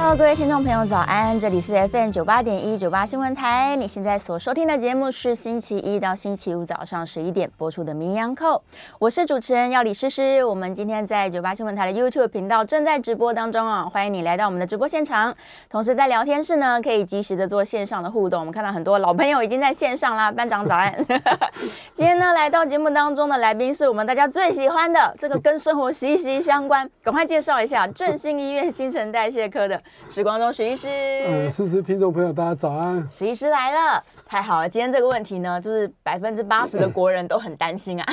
Hello，各位听众朋友，早安！这里是 FM 九八点一九八新闻台。你现在所收听的节目是星期一到星期五早上十一点播出的《名医昂扣》，我是主持人要李诗诗。我们今天在九八新闻台的 YouTube 频道正在直播当中啊，欢迎你来到我们的直播现场。同时在聊天室呢，可以及时的做线上的互动。我们看到很多老朋友已经在线上啦，班长早安。今天呢，来到节目当中的来宾是我们大家最喜欢的，这个跟生活息息相关。赶快介绍一下振兴医院新陈代谢科的。时光中，徐医师，嗯，思思，听众朋友，大家早安。徐医师来了，太好了。今天这个问题呢，就是百分之八十的国人都很担心啊。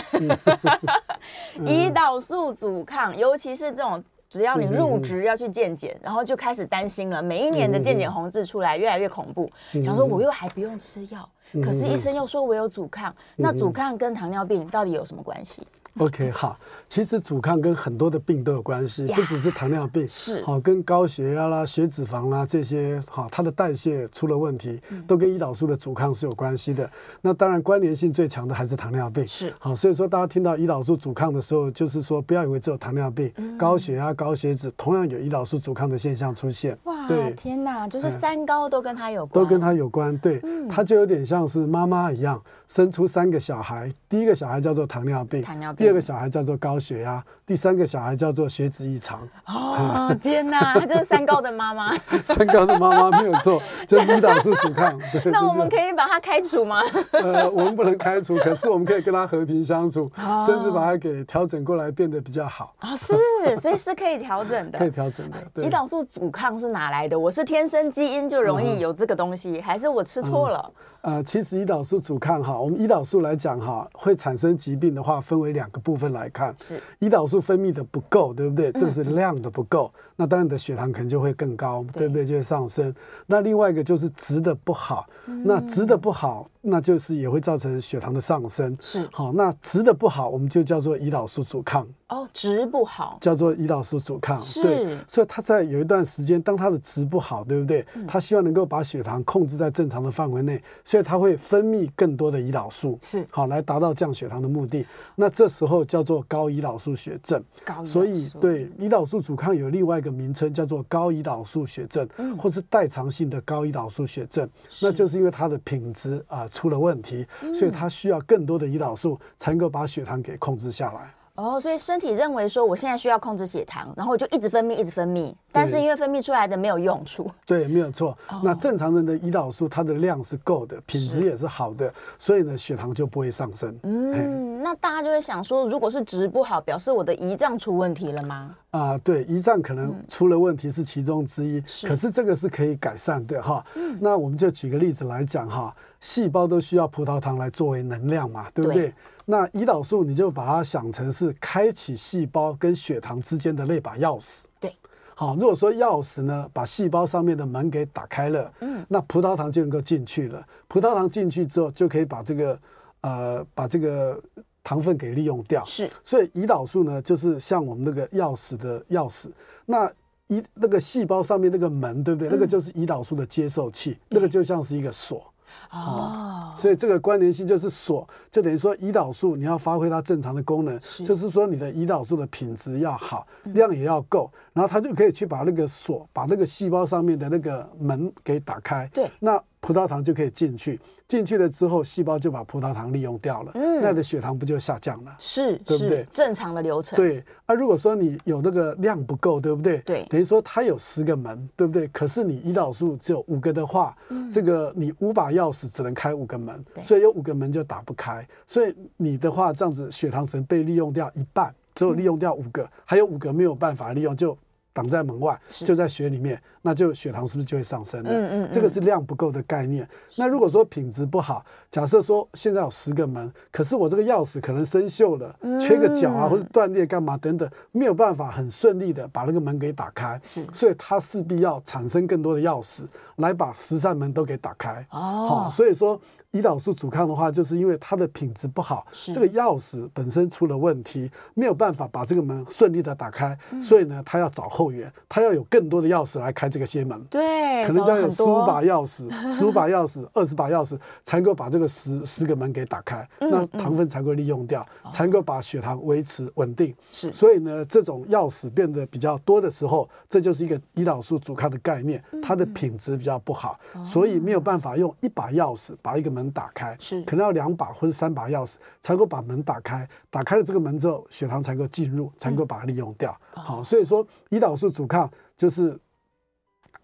胰岛素阻抗，尤其是这种只要你入职要去健检，然后就开始担心了。每一年的健检红字出来，越来越恐怖。想说我又还不用吃药，可是医生又说我有阻抗，那阻抗跟糖尿病到底有什么关系 OK，好，其实阻抗跟很多的病都有关系，不只是糖尿病，是。好跟高血压啦、血脂肪啦这些，好它的代谢出了问题，都跟胰岛素的阻抗是有关系的。那当然关联性最强的还是糖尿病，是。好，所以说大家听到胰岛素阻抗的时候，就是说不要以为只有糖尿病，高血压、高血脂同样有胰岛素阻抗的现象出现。哇，对，天哪，就是三高都跟它有关，都跟它有关，对，它就有点像是妈妈一样，生出三个小孩，第一个小孩叫做糖尿病，糖尿病，第二个小孩叫做高血压，第三个小孩叫做血脂异常。哦，天哪，她就是三高的妈妈。三高的妈妈没有错，就是胰岛素阻抗。那我们可以把她开除吗？呃，我们不能开除，可是我们可以跟她和平相处，甚至把她给调整过来，变得比较好。啊，是，所以是可以调整的，可以调整的。胰岛素阻抗是哪来的？我是天生基因就容易有这个东西，还是我吃错了？呃，其实胰岛素阻抗哈，我们胰岛素来讲哈，会产生疾病的话，分为两个部分来看。是胰岛素分泌的不够，对不对？这是量的不够，嗯、那当然你的血糖可能就会更高，对，对不对？就会上升。那另外一个就是值的不好，嗯、那值的不好。那就是也会造成血糖的上升，是好。那值的不好，我们就叫做胰岛素阻抗。哦，值不好叫做胰岛素阻抗。是，对。所以他在有一段时间，当他的值不好，对不对？他希望能够把血糖控制在正常的范围内，所以他会分泌更多的胰岛素，是好来达到降血糖的目的。那这时候叫做高胰岛素血症。高，所以对胰岛素阻抗有另外一个名称叫做高胰岛素血症，或是代偿性的高胰岛素血症，那就是因为它的品质啊。出了问题，所以它需要更多的胰岛素才能够把血糖给控制下来。哦，所以身体认为说我现在需要控制血糖，然后我就一直分泌，一直分泌，但是因为分泌出来的没有用处。对，没有错。哦、那正常人的胰岛素它的量是够的，品质也是好的，所以呢血糖就不会上升。嗯，那大家就会想说，如果是值不好，表示我的胰脏出问题了吗？啊，对，胰脏可能出了问题是其中之一，是可是这个是可以改善的哈。嗯、那我们就举个例子来讲哈，细胞都需要葡萄糖来作为能量嘛，对不对？对那胰岛素你就把它想成是开启细胞跟血糖之间的那把钥匙。对，好，如果说钥匙呢把细胞上面的门给打开了，嗯，那葡萄糖就能够进去了。葡萄糖进去之后，就可以把这个呃把这个糖分给利用掉。是，所以胰岛素呢就是像我们那个钥匙的钥匙。那胰那个细胞上面那个门，对不对？嗯、那个就是胰岛素的接受器，那个就像是一个锁。哦，所以这个关联性就是锁，就等于说胰岛素你要发挥它正常的功能，是。就是说你的胰岛素的品质要好，量也要够，然后它就可以去把那个锁，把那个细胞上面的那个门给打开。对，那葡萄糖就可以进去。进去了之后，细胞就把葡萄糖利用掉了，嗯，那的血糖不就下降了？是，对不对？正常的流程。对，啊，如果说你有那个量不够，对不对？对，等于说它有十个门，对不对？可是你胰岛素只有五个的话，嗯，这个你五把钥匙只能开五个门，对，所以有五个门就打不开，所以你的话这样子血糖只能被利用掉一半，只有利用掉五个，还有五个没有办法利用就。挡在门外，就在血里面，那就血糖是不是就会上升了？嗯嗯，这个是量不够的概念。那如果说品质不好，假设说现在有十个门，可是我这个钥匙可能生锈了，缺个角啊，或者断裂干嘛等等，没有办法很顺利的把那个门给打开，是，所以它势必要产生更多的钥匙来把十扇门都给打开。哦，好，所以说。胰岛素阻抗的话，就是因为它的品质不好，这个钥匙本身出了问题，没有办法把这个门顺利的打开，嗯、所以呢，他要找后援，他要有更多的钥匙来开这个硬门。对，可能将有十五把钥匙、十五把钥匙、二十把钥匙，才能够把这个十十个门给打开，嗯、那糖分才会利用掉，嗯、才能够把血糖维持稳定。是，所以呢，这种钥匙变得比较多的时候，这就是一个胰岛素阻抗的概念，它的品质比较不好，嗯、所以没有办法用一把钥匙把一个门打开。是。可能要两把或者三把钥匙才能够把门打开，打开了这个门之后，血糖才能够进入，才能够把它利用掉。嗯、好，所以说胰岛素阻抗就是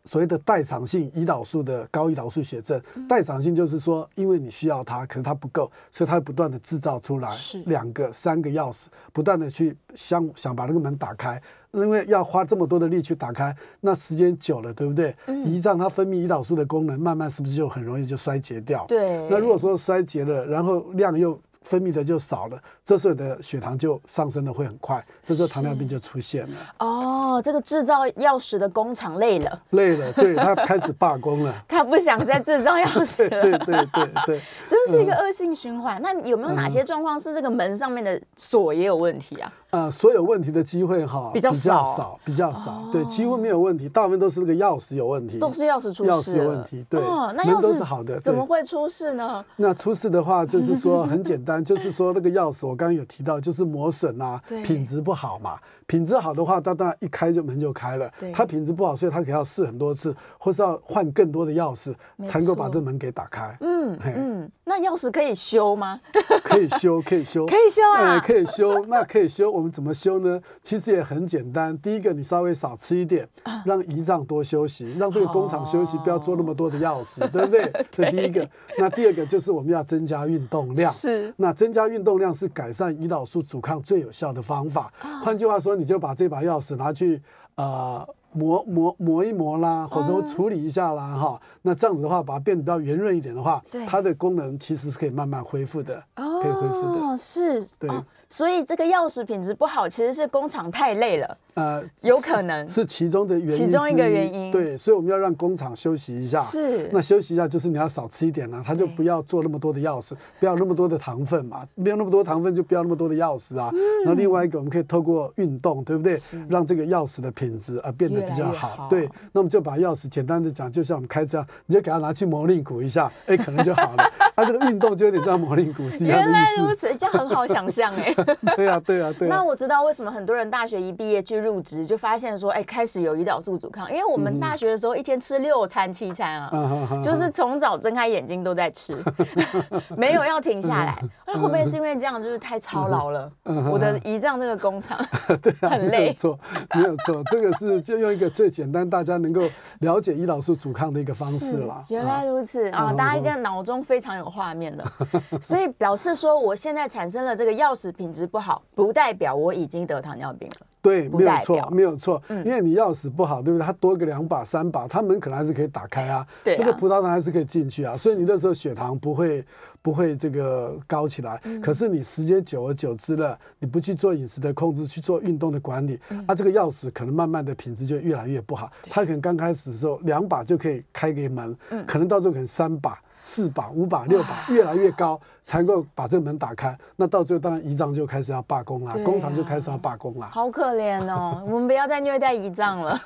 所谓的代偿性胰岛素的高胰岛素血症。嗯、代偿性就是说，因为你需要它，可是它不够，所以它不断的制造出来两个、三个钥匙，不断的去想想把那个门打开。因为要花这么多的力去打开，那时间久了，对不对？胰脏它分泌胰岛素的功能，慢慢是不是就很容易就衰竭掉？对。那如果说衰竭了，然后量又分泌的就少了，这时候的血糖就上升的会很快，这时候糖尿病就出现了。哦，这个制造钥匙的工厂累了，累了，对，他开始罢工了，他不想再制造钥匙了。对对对对对，真是一个恶性循环。嗯、那有没有哪些状况是这个门上面的锁也有问题啊？呃，所有问题的机会哈比较少，比较少，对，几乎没有问题，大部分都是那个钥匙有问题，都是钥匙出事，钥匙有问题，对，那钥匙都是好的，怎么会出事呢？那出事的话，就是说很简单，就是说那个钥匙，我刚刚有提到，就是磨损啊，品质不好嘛，品质好的话，它当然一开就门就开了，它品质不好，所以它可能要试很多次，或是要换更多的钥匙，才能够把这门给打开。嗯嗯，那钥匙可以修吗？可以修，可以修，可以修啊，可以修，那可以修，我们怎么修呢？其实也很简单，第一个你稍微少吃一点，让胰脏多休息，让这个工厂休息，不要做那么多的钥匙，对不对？这第一个。那第二个就是我们要增加运动量。是。那增加运动量是改善胰岛素阻抗最有效的方法。换句话说，你就把这把钥匙拿去呃磨磨磨一磨啦，或者处理一下啦，哈。那这样子的话，把它变得比较圆润一点的话，它的功能其实是可以慢慢恢复的，可以恢复的。是。对。所以这个钥匙品质不好，其实是工厂太累了。呃，有可能是，是其中的原因，其中一个原因。对，所以我们要让工厂休息一下。是，那休息一下就是你要少吃一点了，啊，他就不要做那么多的钥匙，不要那么多的糖分嘛，没有那么多糖分就不要那么多的钥匙啊。嗯。然后另外一个，我们可以透过运动，对不对？是。让这个钥匙的品质啊变得比较好。好对，那我们就把钥匙简单的讲，就像我们开车，你就给它拿去磨令鼓一下，哎，可能就好了。啊，这个运动就有点像磨令鼓是一样的。原来如此，这样很好想象哎。对啊，对啊对。那我知道为什么很多人大学一毕业去入职，就发现说，哎，开始有胰岛素阻抗，因为我们大学的时候一天吃六餐七餐啊，嗯、就是从早睁开眼睛都在吃，没有要停下来。那、嗯、会不会是因为这样，就是太操劳了？嗯、我的胰脏这个工厂，对、啊，很累。没有错，没有错，这个是就用一个最简单，大家能够了解胰岛素阻抗的一个方式啦。原来如此啊，啊，大家现在脑中非常有画面了，所以表示说，我现在产生了这个钥匙品质不好，不。代表我已经得糖尿病了。对，没有错，没有错。嗯，因为你钥匙不好，对不对？它多个两把、三把，它门可能还是可以打开啊。对，那个葡萄糖还是可以进去啊。所以你那时候血糖不会不会这个高起来。可是你时间久而久之了，你不去做饮食的控制，去做运动的管理，啊，这个钥匙可能慢慢的品质就越来越不好。它可能刚开始的时候两把就可以开个门，可能到最后可能三把。四把、五把、六把，越来越高，才能够把这个门打开。那到最后，当然胰脏就开始要罢工了，工厂就开始要罢工了。好可怜哦，我们不要再虐待胰脏了。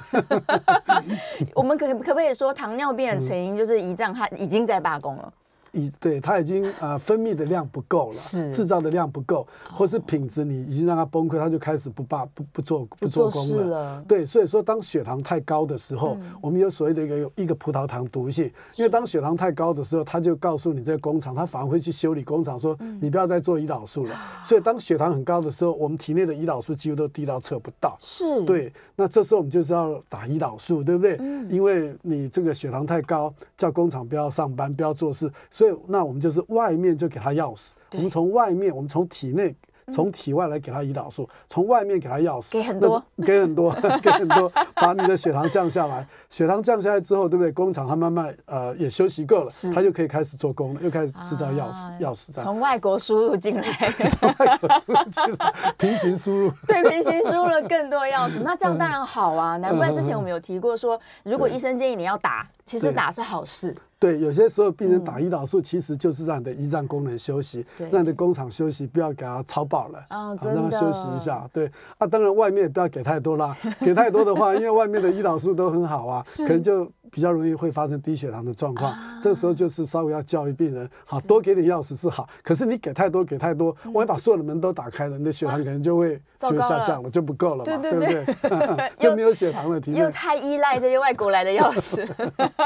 我们可可不可以说，糖尿病的成因就是胰脏它已经在罢工了？已对它已经呃分泌的量不够了，是制造的量不够，或是品质你已经让它崩溃，它就开始不罢不不做不做工了。了对，所以说当血糖太高的时候，嗯、我们有所谓的一个一个葡萄糖毒性，因为当血糖太高的时候，它就告诉你这个工厂，它反而会去修理工厂，说你不要再做胰岛素了。嗯、所以当血糖很高的时候，我们体内的胰岛素几乎都低到测不到。是，对，那这时候我们就是要打胰岛素，对不对？嗯、因为你这个血糖太高，叫工厂不要上班，不要做事，所以。那我们就是外面就给他钥匙，我们从外面，我们从体内从体外来给他胰岛素，从外面给他药水，给很多，给很多，给很多，把你的血糖降下来。血糖降下来之后，对不对？工厂它慢慢呃也休息够了，它就可以开始做工了，又开始制造药食药食。从外国输入进来，从外国输入进来，平行输入。对，平行输入了更多药匙，那这样当然好啊。难怪之前我们有提过说，如果医生建议你要打，其实打是好事。对，有些时候病人打胰岛素，其实就是让你的胰脏功能休息，嗯、让你的工厂休息，不要给它超爆了，啊、让它休息一下。对，啊，当然外面也不要给太多啦，给太多的话，因为外面的胰岛素都很好啊，可能就。比较容易会发生低血糖的状况，啊、这时候就是稍微要教育病人，好多给点药食是好，可是你给太多给太多，万一把所有的门都打开了，你的血糖 可能就会就下降了，就不够了嘛，对对对，对对？就没有血糖了，体内又太依赖这些外国来的药食，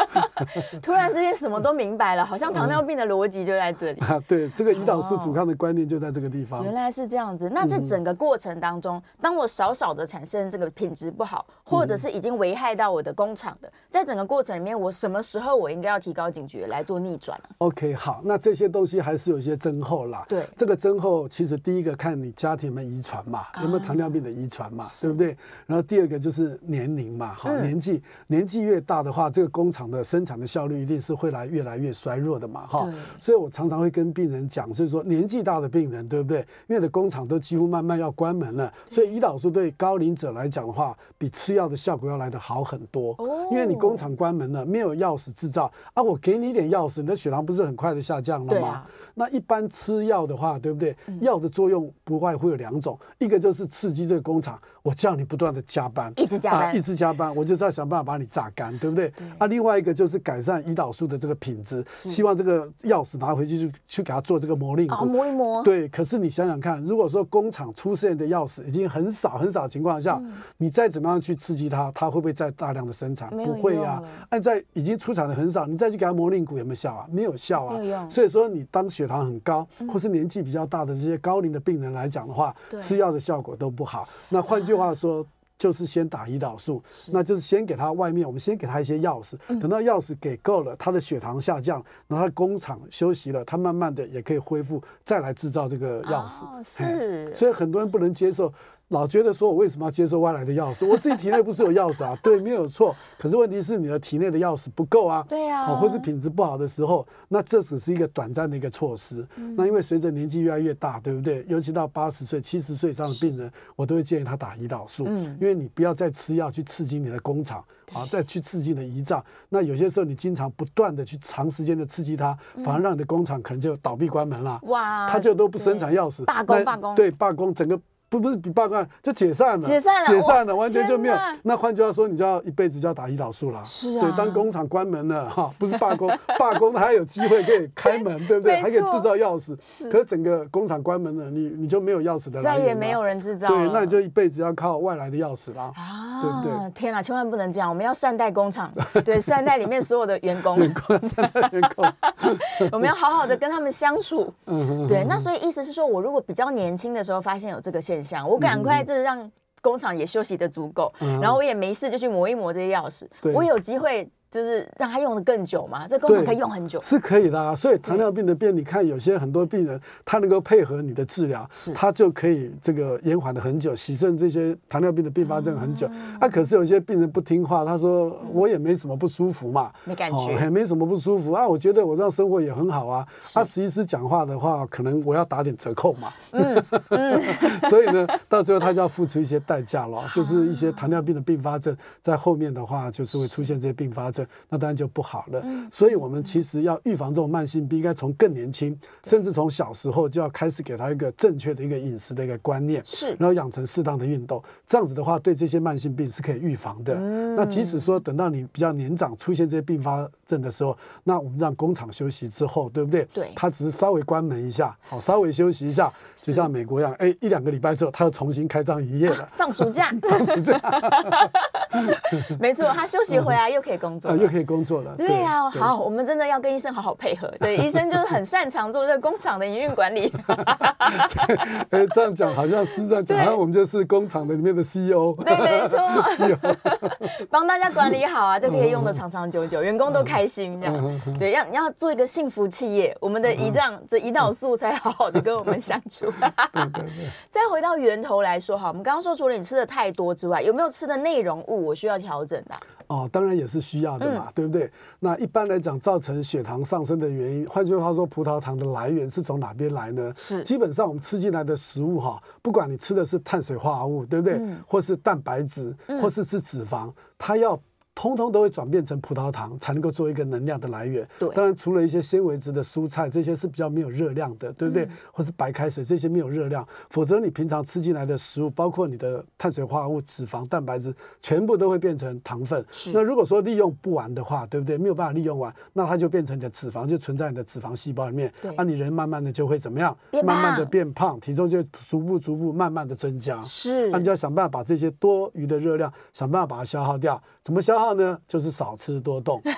突然之间什么都明白了，好像糖尿病的逻辑就在这里、嗯、啊。对，这个胰岛素阻抗的观念就在这个地方。原来是这样子，那在整个过程当中，当我少少的产生这个品质不好，或者是已经危害到我的工厂的，在整个过程里面，我什么？时候我应该要提高警觉来做逆转、啊、OK，好，那这些东西还是有一些增厚啦。对，这个增厚其实第一个看你家庭有没有遗传嘛，有没有糖尿病的遗传嘛，啊、对不对？然后第二个就是年龄嘛，好，嗯、年纪年纪越大的话，这个工厂的生产的效率一定是会来越来越衰弱的嘛，哈。所以我常常会跟病人讲，就是说年纪大的病人，对不对？因为的工厂都几乎慢慢要关门了，所以胰岛素对高龄者来讲的话，比吃药的效果要来得好很多。哦，因为你工厂关门了，没有钥匙制造啊，我给你一点钥匙，你的血糖不是很快的下降了吗？啊、那一般吃药的话，对不对？药、嗯、的作用不外会有两种，一个就是刺激这个工厂，我叫你不断的加班，一直加班，啊、一直加班，我就是要想办法把你榨干，对不对？对啊，另外一个就是改善胰岛素的这个品质，希望这个钥匙拿回去去去给他做这个模拟，哦，磨一磨。对，可是你想想看，如果说工厂出现的钥匙已经很少很少的情况下，嗯、你再怎么样去刺激它，它会不会再大量的生产？不会呀、啊。按在已经出产的很少，你再去给他磨令骨有没有效啊？没有效啊。所以说，你当血糖很高，或是年纪比较大的这些高龄的病人来讲的话，嗯、吃药的效果都不好。那换句话说，啊、就是先打胰岛素，那就是先给他外面，我们先给他一些药食，嗯、等到钥匙给够了，他的血糖下降，然后他工厂休息了，他慢慢的也可以恢复，再来制造这个钥匙。哦、是，所以很多人不能接受。老觉得说，我为什么要接受外来的药食？我自己体内不是有钥匙啊？对，没有错。可是问题是你的体内的钥匙不够啊。对呀。或是品质不好的时候，那这只是一个短暂的一个措施。那因为随着年纪越来越大，对不对？尤其到八十岁、七十岁以上的病人，我都会建议他打胰岛素。嗯。因为你不要再吃药去刺激你的工厂，啊，再去刺激你的胰脏。那有些时候你经常不断的去长时间的刺激它，反而让你的工厂可能就倒闭关门了。哇。他就都不生产钥匙。罢工，罢工。对，罢工，整个。不不是比罢工就解散了，解散了，解散了，完全就没有。那换句话说，你就要一辈子就要打胰岛素了。是啊。对，当工厂关门了哈，不是罢工，罢工还有机会可以开门，对不对？还可以制造钥匙。是。可是整个工厂关门了，你你就没有钥匙的来源。再也没有人制造。对，那你就一辈子要靠外来的钥匙啦。啊。对不对？天哪，千万不能这样！我们要善待工厂，对，善待里面所有的员工。员工，员工。我们要好好的跟他们相处。嗯对，那所以意思是说，我如果比较年轻的时候发现有这个现象，我赶快。就是让工厂也休息的足够，嗯、然后我也没事就去磨一磨这些钥匙，我有机会。就是让他用的更久嘛，这工程可以用很久，是可以的啊。所以糖尿病的病，你看有些很多病人，他能够配合你的治疗，是，他就可以这个延缓的很久，洗肾这些糖尿病的并发症很久。啊，可是有些病人不听话，他说我也没什么不舒服嘛，没感觉，也没什么不舒服啊。我觉得我这样生活也很好啊。他实际讲话的话，可能我要打点折扣嘛。嗯嗯。所以呢，到最后他就要付出一些代价了，就是一些糖尿病的并发症在后面的话，就是会出现这些并发症。那当然就不好了，所以我们其实要预防这种慢性病，应该从更年轻，甚至从小时候就要开始给他一个正确的一个饮食的一个观念，是，然后养成适当的运动，这样子的话，对这些慢性病是可以预防的。那即使说等到你比较年长出现这些并发症的时候，那我们让工厂休息之后，对不对？对，他只是稍微关门一下，好，稍微休息一下，就像美国一样，哎，一两个礼拜之后，他又重新开张营业了，放暑假，放暑假，没错，他休息回来又可以工作。又可以工作了。对呀，好，我们真的要跟医生好好配合。对，医生就是很擅长做这个工厂的营运管理。哎，这样讲好像是这样讲，好像我们就是工厂的里面的 CEO。对，没错。帮大家管理好啊，就可以用的长长久久，员工都开心这样。对，要要做一个幸福企业，我们的胰脏这胰岛素才好好的跟我们相处。再回到源头来说哈，我们刚刚说除了你吃的太多之外，有没有吃的内容物我需要调整的？哦，当然也是需要的嘛，嗯、对不对？那一般来讲，造成血糖上升的原因，换句话说，葡萄糖的来源是从哪边来呢？是基本上我们吃进来的食物哈，不管你吃的是碳水化合物，对不对？嗯、或是蛋白质，或是是脂肪，它要。通通都会转变成葡萄糖，才能够做一个能量的来源。对，当然除了一些纤维质的蔬菜，这些是比较没有热量的，对不对？嗯、或是白开水这些没有热量，否则你平常吃进来的食物，包括你的碳水化合物、脂肪、蛋白质，全部都会变成糖分。是。那如果说利用不完的话，对不对？没有办法利用完，那它就变成你的脂肪，就存在你的脂肪细胞里面。对。那、啊、你人慢慢的就会怎么样？慢慢的变胖，体重就逐步逐步慢慢的增加。是。那你就要想办法把这些多余的热量，想办法把它消耗掉。怎么消耗呢？就是少。吃多动，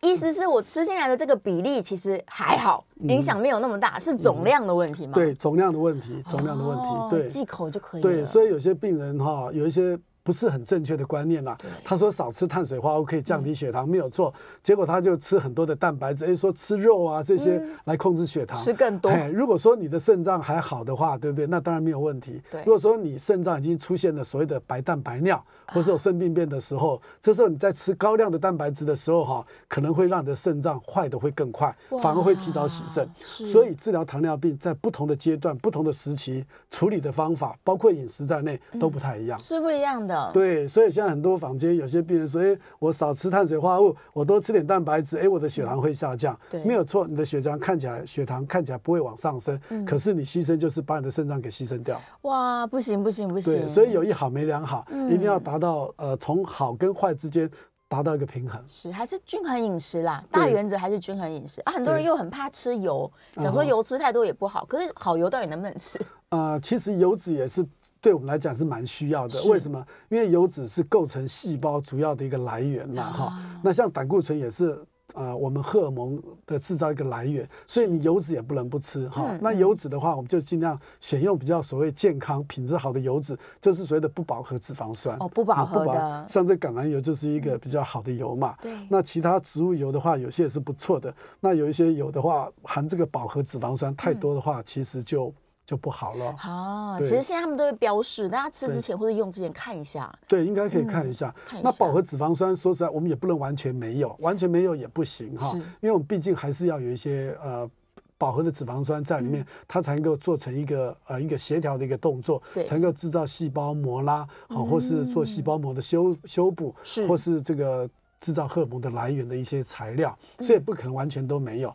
意意思是我吃进来的这个比例其实还好，影响没有那么大，是总量的问题吗？对，总量的问题，总量的问题，对，忌口就可以。对，所以有些病人哈，有一些。不是很正确的观念啦。他说少吃碳水化合物可以降低血糖，没有错。结果他就吃很多的蛋白质，哎，说吃肉啊这些来控制血糖，吃更多。如果说你的肾脏还好的话，对不对？那当然没有问题。如果说你肾脏已经出现了所谓的白蛋白尿，或是有肾病变的时候，这时候你在吃高量的蛋白质的时候，哈，可能会让你的肾脏坏的会更快，反而会提早洗肾。所以治疗糖尿病在不同的阶段、不同的时期，处理的方法，包括饮食在内，都不太一样，是不一样的。对，所以现在很多坊间有些病人说：“哎，我少吃碳水化合物，我多吃点蛋白质，哎，我的血糖会下降。”对，没有错，你的血糖看起来血糖看起来不会往上升，嗯、可是你牺牲就是把你的肾脏给牺牲掉。哇，不行不行不行！对，所以有一好没两好，嗯、一定要达到呃从好跟坏之间达到一个平衡。是，还是均衡饮食啦，大原则还是均衡饮食啊。很多人又很怕吃油，想说油吃太多也不好，可是好油到底能不能吃？呃，其实油脂也是。对我们来讲是蛮需要的，为什么？因为油脂是构成细胞主要的一个来源嘛，哈。那像胆固醇也是，呃，我们荷尔蒙的制造一个来源，所以你油脂也不能不吃，哈。那油脂的话，我们就尽量选用比较所谓健康、品质好的油脂，就是所谓的不饱和脂肪酸。哦，不饱和的。像这橄榄油就是一个比较好的油嘛。对。那其他植物油的话，有些也是不错的。那有一些油的话，含这个饱和脂肪酸太多的话，其实就。就不好了。啊，其实现在他们都会标示，大家吃之前或者用之前看一下。对，应该可以看一下。那饱和脂肪酸，说实在，我们也不能完全没有，完全没有也不行哈。因为我们毕竟还是要有一些呃饱和的脂肪酸在里面，它才能够做成一个呃一个协调的一个动作，才能够制造细胞膜啦，好，或是做细胞膜的修修补，或是这个制造荷尔蒙的来源的一些材料，所以不可能完全都没有。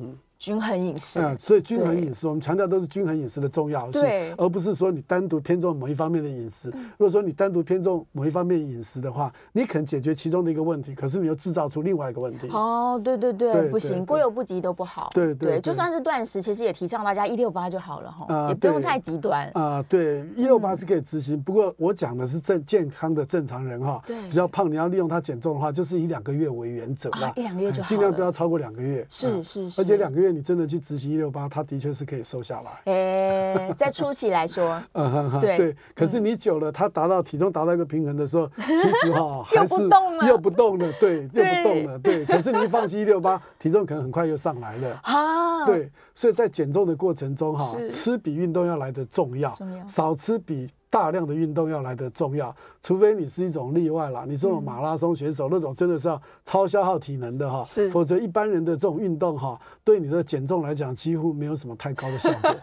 嗯。均衡饮食，嗯，所以均衡饮食，我们强调都是均衡饮食的重要性，而不是说你单独偏重某一方面的饮食。如果说你单独偏重某一方面饮食的话，你可能解决其中的一个问题，可是你又制造出另外一个问题。哦，对对对，不行，过犹不及都不好。对对，就算是断食，其实也提倡大家一六八就好了哈，也不用太极端。啊，对，一六八是可以执行，不过我讲的是正健康的正常人哈，比较胖，你要利用它减重的话，就是以两个月为原则啦，一两个月就好，尽量不要超过两个月。是是是，而且两个月。你真的去执行一六八，它的确是可以瘦下来。哎，在初期来说，嗯对对。可是你久了，它达到体重达到一个平衡的时候，其实哈还是又不动了，又不动了，对，又不动了，对。可是你一放弃一六八，体重可能很快又上来了啊。对，所以在减重的过程中哈，吃比运动要来得重要，少吃比。大量的运动要来的重要，除非你是一种例外啦。你这种马拉松选手那种真的是要超消耗体能的哈，是，否则一般人的这种运动哈，对你的减重来讲几乎没有什么太高的效果。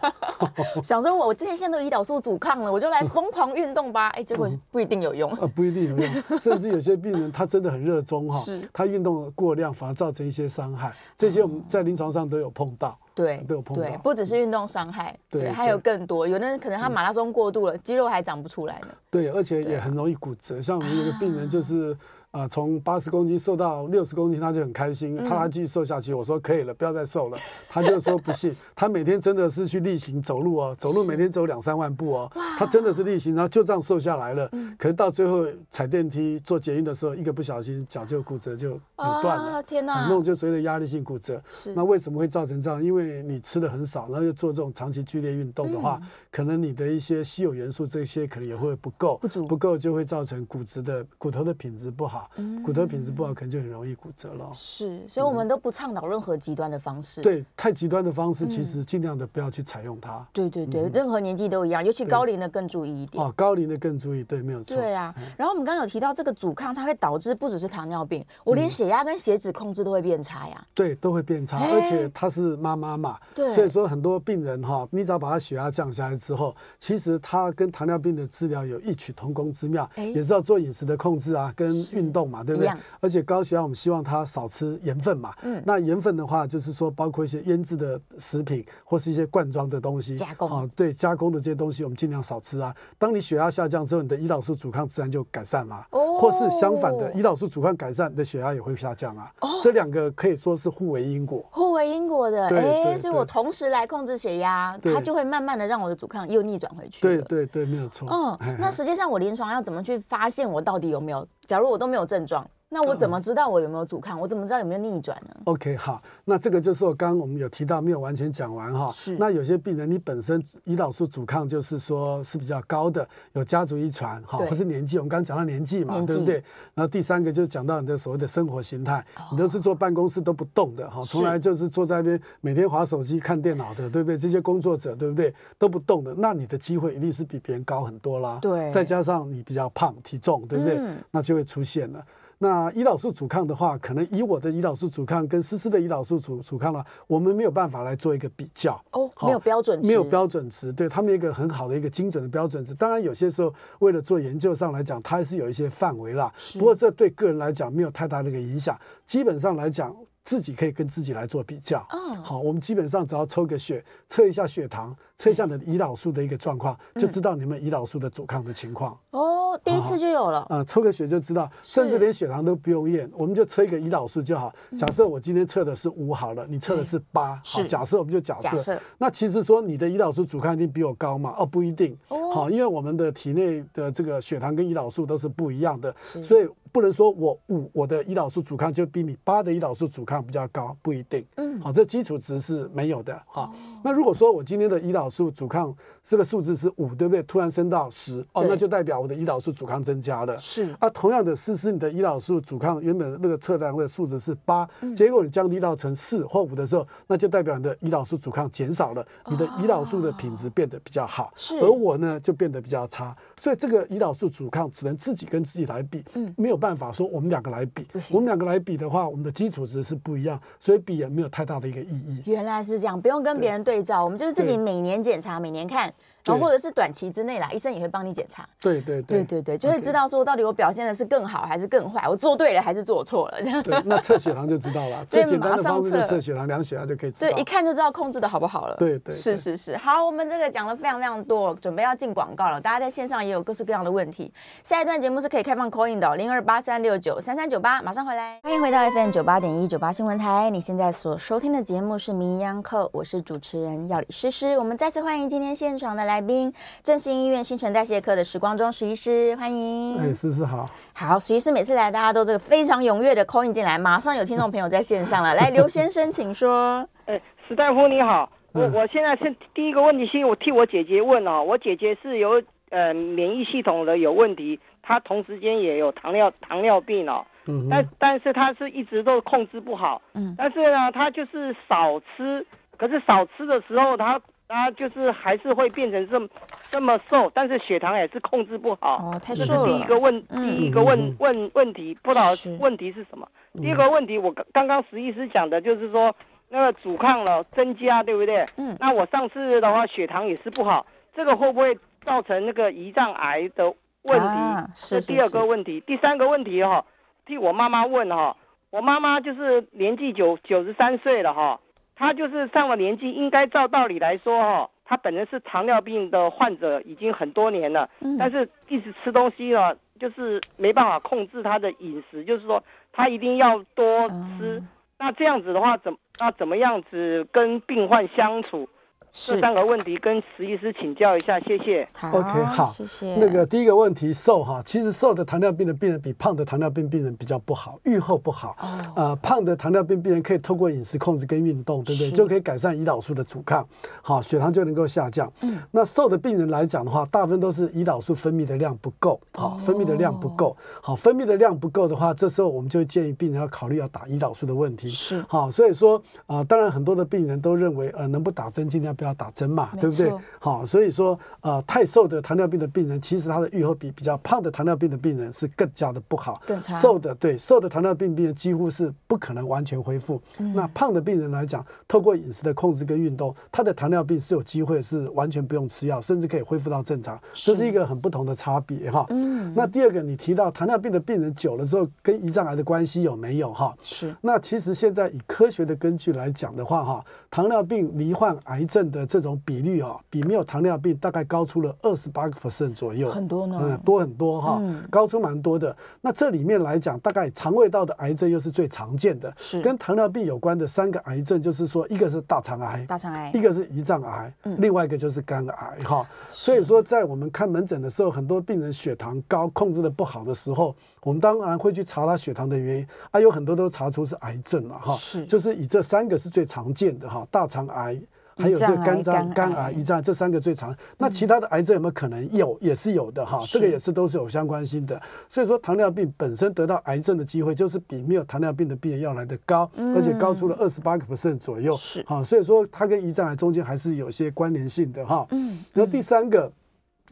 想说我之前现在都胰岛素阻抗了，我就来疯狂运动吧，哎，结果不一定有用。呃，不一定有用，甚至有些病人他真的很热衷哈，他运动过量反而造成一些伤害，这些我们在临床上都有碰到。对，对，不只是运动伤害，对，还有更多。有的人可能他马拉松过度了，肌肉还长不出来呢。对，而且也很容易骨折。像我们有个病人就是，呃，从八十公斤瘦到六十公斤，他就很开心，他他继续瘦下去。我说可以了，不要再瘦了。他就说不信，他每天真的是去例行走路哦，走路每天走两三万步哦，他真的是例行，然后就这样瘦下来了。可是到最后踩电梯坐捷运的时候，一个不小心脚就骨折就扭断了，天哪，弄就随着压力性骨折。是，那为什么会造成这样？因为你吃的很少，然后又做这种长期剧烈运动的话，可能你的一些稀有元素这些可能也会不够，不足，不够就会造成骨质的骨头的品质不好，骨头品质。不好，可能就很容易骨折了。是，所以我们都不倡导任何极端的方式。对，太极端的方式，其实尽量的不要去采用它。对对对，任何年纪都一样，尤其高龄的更注意一点。哦，高龄的更注意，对，没有错。对啊，然后我们刚刚有提到这个阻抗，它会导致不只是糖尿病，我连血压跟血脂控制都会变差呀。对，都会变差，而且他是妈妈嘛，对，所以说很多病人哈，你只要把他血压降下来之后，其实他跟糖尿病的治疗有异曲同工之妙，也是要做饮食的控制啊，跟运动嘛，对不对？而且高血压我们。希望他少吃盐分嘛，嗯，那盐分的话，就是说包括一些腌制的食品或是一些罐装的东西，加工啊，对，加工的这些东西，我们尽量少吃啊。当你血压下降之后，你的胰岛素阻抗自然就改善了，哦，或是相反的，胰岛素阻抗改善，你的血压也会下降啊。哦，这两个可以说是互为因果，互为因果的，哎，所以我同时来控制血压，它就会慢慢的让我的阻抗又逆转回去。对对对，没有错。嗯，那实际上我临床要怎么去发现我到底有没有？假如我都没有症状。那我怎么知道我有没有阻抗？我怎么知道有没有逆转呢？OK，好，那这个就是我刚刚我们有提到没有完全讲完哈。是。那有些病人你本身胰岛素阻抗就是说是比较高的，有家族遗传哈，或是年纪。我们刚刚讲到年纪嘛，对不对？然后第三个就讲到你的所谓的生活形态，你都是坐办公室都不动的哈，从来就是坐在那边每天划手机看电脑的，对不对？这些工作者对不对？都不动的，那你的机会一定是比别人高很多啦。对。再加上你比较胖，体重对不对？那就会出现了。那胰岛素阻抗的话，可能以我的胰岛素阻抗跟思思的胰岛素阻阻抗了，我们没有办法来做一个比较哦，没有标准，没有标准值，对他们一个很好的一个精准的标准值。当然，有些时候为了做研究上来讲，它还是有一些范围啦。不过这对个人来讲没有太大的一个影响。基本上来讲，自己可以跟自己来做比较。嗯，好，我们基本上只要抽个血，测一下血糖，测一下你的胰岛素的一个状况，就知道你们胰岛素的阻抗的情况。哦。第一次就有了啊、呃，抽个血就知道，甚至连血糖都不用验，我们就测一个胰岛素就好。假设我今天测的是五好了，你测的是八，好，假设我们就假设。那其实说你的胰岛素阻抗一定比我高嘛？哦，不一定。哦好，因为我们的体内的这个血糖跟胰岛素都是不一样的，所以不能说我五我的胰岛素阻抗就比你八的胰岛素阻抗比较高，不一定。嗯，好，这基础值是没有的。好，那如果说我今天的胰岛素阻抗这个数字是五，对不对？突然升到十，哦，那就代表我的胰岛素阻抗增加了。是啊，同样的，思思你的胰岛素阻抗原本那个测量的数值是八，结果你降低到成四或五的时候，那就代表你的胰岛素阻抗减少了，你的胰岛素的品质变得比较好。是，而我呢就变得比较差，所以这个胰岛素阻抗只能自己跟自己来比，嗯，没有办法说我们两个来比。我们两个来比的话，我们的基础值是不一样，所以比也没有太大的一个意义。原来是这样，不用跟别人对照，我们就是自己每年检查，每年看。然后或者是短期之内啦，医生也会帮你检查。对对对对对，就会知道说到底我表现的是更好还是更坏，我做对了还是做错了这样。对，那测血糖就知道了。最简单的方式测血糖，量血压就可以知道。对，一看就知道控制的好不好了。对对，是是是。好，我们这个讲了非常非常多，准备要进广告了。大家在线上也有各式各样的问题。下一段节目是可以开放 call in 的，零二八三六九三三九八，马上回来。欢迎回到 FM 九八点一九八新闻台，你现在所收听的节目是名医央叩，我是主持人药理诗诗。我们再次欢迎今天现场的来宾。振兴医院新陈代谢科的时光中石医师，欢迎。哎，思思好。好，石医师每次来，大家都这个非常踊跃的 call in 进来，马上有听众朋友在线上了。来，刘先生，请说。哎，史大夫你好，我我现在是第一个问题，先我替我姐姐问哦，我姐姐是有呃免疫系统的有问题，她同时间也有糖尿糖尿病哦，嗯，但但是她是一直都控制不好，嗯，但是呢，她就是少吃，可是少吃的时候她。他就是还是会变成这么这么瘦，但是血糖也是控制不好。哦，太瘦了。这是第一个问，嗯、第一个问问问题，不知道问题是什么？第一个问题，我刚刚刚石医师讲的就是说那个阻抗了增加，对不对？嗯。那我上次的话血糖也是不好，这个会不会造成那个胰脏癌的问题？啊、是，是，是第二个问题，第三个问题哈，替我妈妈问哈，我妈妈就是年纪九九十三岁了哈。他就是上了年纪，应该照道理来说哈，他本人是糖尿病的患者，已经很多年了，嗯、但是一直吃东西了，就是没办法控制他的饮食，就是说他一定要多吃。嗯、那这样子的话，怎那怎么样子跟病患相处？这三个问题跟石医师请教一下，谢谢。OK，好，谢谢。那个第一个问题，瘦哈，其实瘦的糖尿病的病人比胖的糖尿病病人比较不好，预后不好。哦。呃，胖的糖尿病病人可以透过饮食控制跟运动，对不对？就可以改善胰岛素的阻抗，好，血糖就能够下降。嗯。那瘦的病人来讲的话，大部分都是胰岛素分泌的量不够，好，分泌的量不够，好，分泌的量不够的话，这时候我们就建议病人要考虑要打胰岛素的问题。是。好，所以说啊，当然很多的病人都认为，呃，能不打针尽量不。要打针嘛，对不对？好，所以说，呃，太瘦的糖尿病的病人，其实他的愈后比比较胖的糖尿病的病人是更加的不好，更差。瘦的对，瘦的糖尿病病人几乎是不可能完全恢复。嗯、那胖的病人来讲，透过饮食的控制跟运动，他的糖尿病是有机会是完全不用吃药，甚至可以恢复到正常。是这是一个很不同的差别哈。嗯。那第二个，你提到糖尿病的病人久了之后跟胰脏癌的关系有没有哈？是。那其实现在以科学的根据来讲的话哈，糖尿病罹患癌症。的这种比率啊，比没有糖尿病大概高出了二十八个 percent 左右，很多呢，嗯，多很多哈，嗯、高出蛮多的。那这里面来讲，大概肠胃道的癌症又是最常见的，是。跟糖尿病有关的三个癌症，就是说一个是大肠癌，大肠癌，一个是胰脏癌，嗯、另外一个就是肝癌哈。是。所以说，在我们看门诊的时候，很多病人血糖高控制的不好的时候，我们当然会去查他血糖的原因，啊，有很多都查出是癌症了哈，是，就是以这三个是最常见的哈，大肠癌。还有这个肝脏、肝癌、胰脏这三个最常，那其他的癌症有没有可能有？也是有的哈，这个也是都是有相关性的。所以说，糖尿病本身得到癌症的机会，就是比没有糖尿病的病人要来的高，而且高出了二十八个 percent 左右。是，好，所以说它跟胰脏癌中间还是有些关联性的哈。嗯。然后第三个，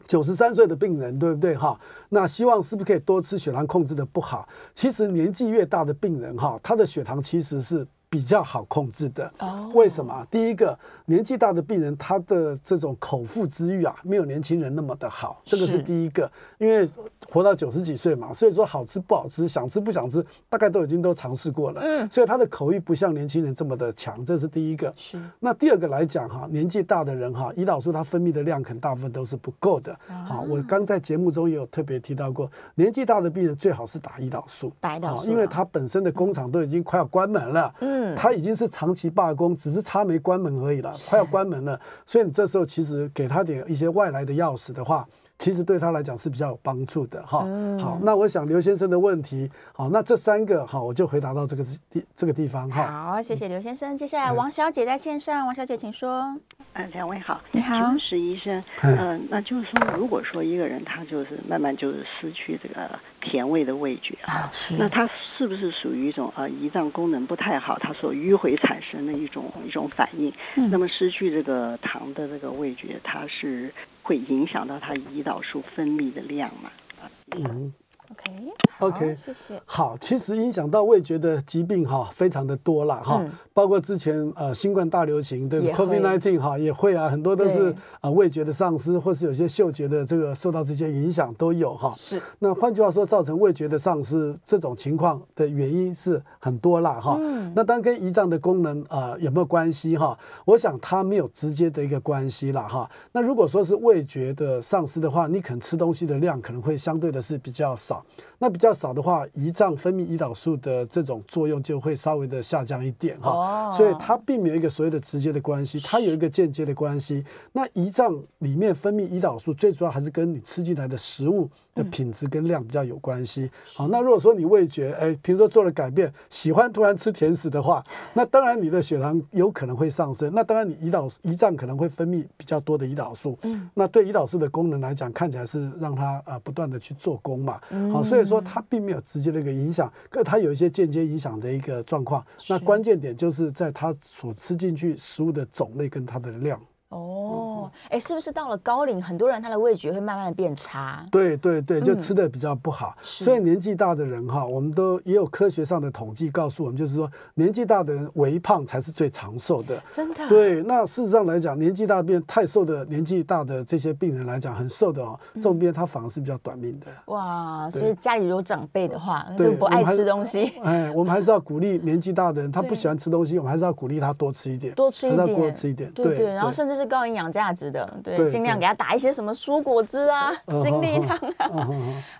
九十三岁的病人，对不对哈？那希望是不是可以多吃？血糖控制的不好，其实年纪越大的病人哈，他的血糖其实是。比较好控制的，为什么？第一个，年纪大的病人，他的这种口腹之欲啊，没有年轻人那么的好，这个是第一个。因为活到九十几岁嘛，所以说好吃不好吃，想吃不想吃，大概都已经都尝试过了。嗯，所以他的口欲不像年轻人这么的强，这是第一个。是。那第二个来讲哈，年纪大的人哈，胰岛素它分泌的量可能大部分都是不够的。好，我刚在节目中也有特别提到过，年纪大的病人最好是打胰岛素，打胰岛素，因为他本身的工厂都已经快要关门了。嗯。他已经是长期罢工，只是差没关门而已了，快要关门了。所以你这时候其实给他点一些外来的钥匙的话，其实对他来讲是比较有帮助的哈。好，那我想刘先生的问题，好，那这三个好，我就回答到这个地这个地方哈。好，谢谢刘先生。接下来王小姐在线上，王小姐请说。嗯，两位好，你好，石医生。嗯，那就是说，如果说一个人他就是慢慢就是失去这个甜味的味觉啊，是，那他是不是属于一种呃胰脏功能不太好，他所迂回产生的一种一种反应？嗯，那么失去这个糖的这个味觉，它是会影响到他胰岛素分泌的量吗？嗯。OK，OK，谢谢。好，其实影响到味觉的疾病哈，非常的多了哈，包括之前呃新冠大流行对 COVID-19 哈也会啊，很多都是啊味觉的丧失，或是有些嗅觉的这个受到这些影响都有哈。是。那换句话说，造成味觉的丧失这种情况的原因是很多啦哈。嗯。那当跟胰脏的功能啊有没有关系哈？我想它没有直接的一个关系啦哈。那如果说是味觉的丧失的话，你可能吃东西的量可能会相对的是比较少。那比较少的话，胰脏分泌胰岛素的这种作用就会稍微的下降一点哈，所以它并没有一个所谓的直接的关系，它有一个间接的关系。那胰脏里面分泌胰岛素，最主要还是跟你吃进来的食物的品质跟量比较有关系。好，那如果说你味觉，哎，比如说做了改变，喜欢突然吃甜食的话，那当然你的血糖有可能会上升。那当然你胰岛胰脏可能会分泌比较多的胰岛素。嗯，那对胰岛素的功能来讲，看起来是让它呃不断的去做工嘛。好，所以说它并没有直接的一个影响，可它有一些间接影响的一个状况。那关键点就是在它所吃进去食物的种类跟它的量。哦，哎，是不是到了高龄，很多人他的味觉会慢慢的变差？对对对，就吃的比较不好。所以年纪大的人哈，我们都也有科学上的统计告诉我们，就是说年纪大的人微胖才是最长寿的。真的？对，那事实上来讲，年纪大变太瘦的年纪大的这些病人来讲，很瘦的哦，这种病他反而是比较短命的。哇，所以家里有长辈的话，就不爱吃东西。哎，我们还是要鼓励年纪大的人，他不喜欢吃东西，我们还是要鼓励他多吃一点，多吃一点，多吃一点。对对，然后甚至是。高营养家价值的，对，尽量给他打一些什么蔬果汁啊、精力汤啊。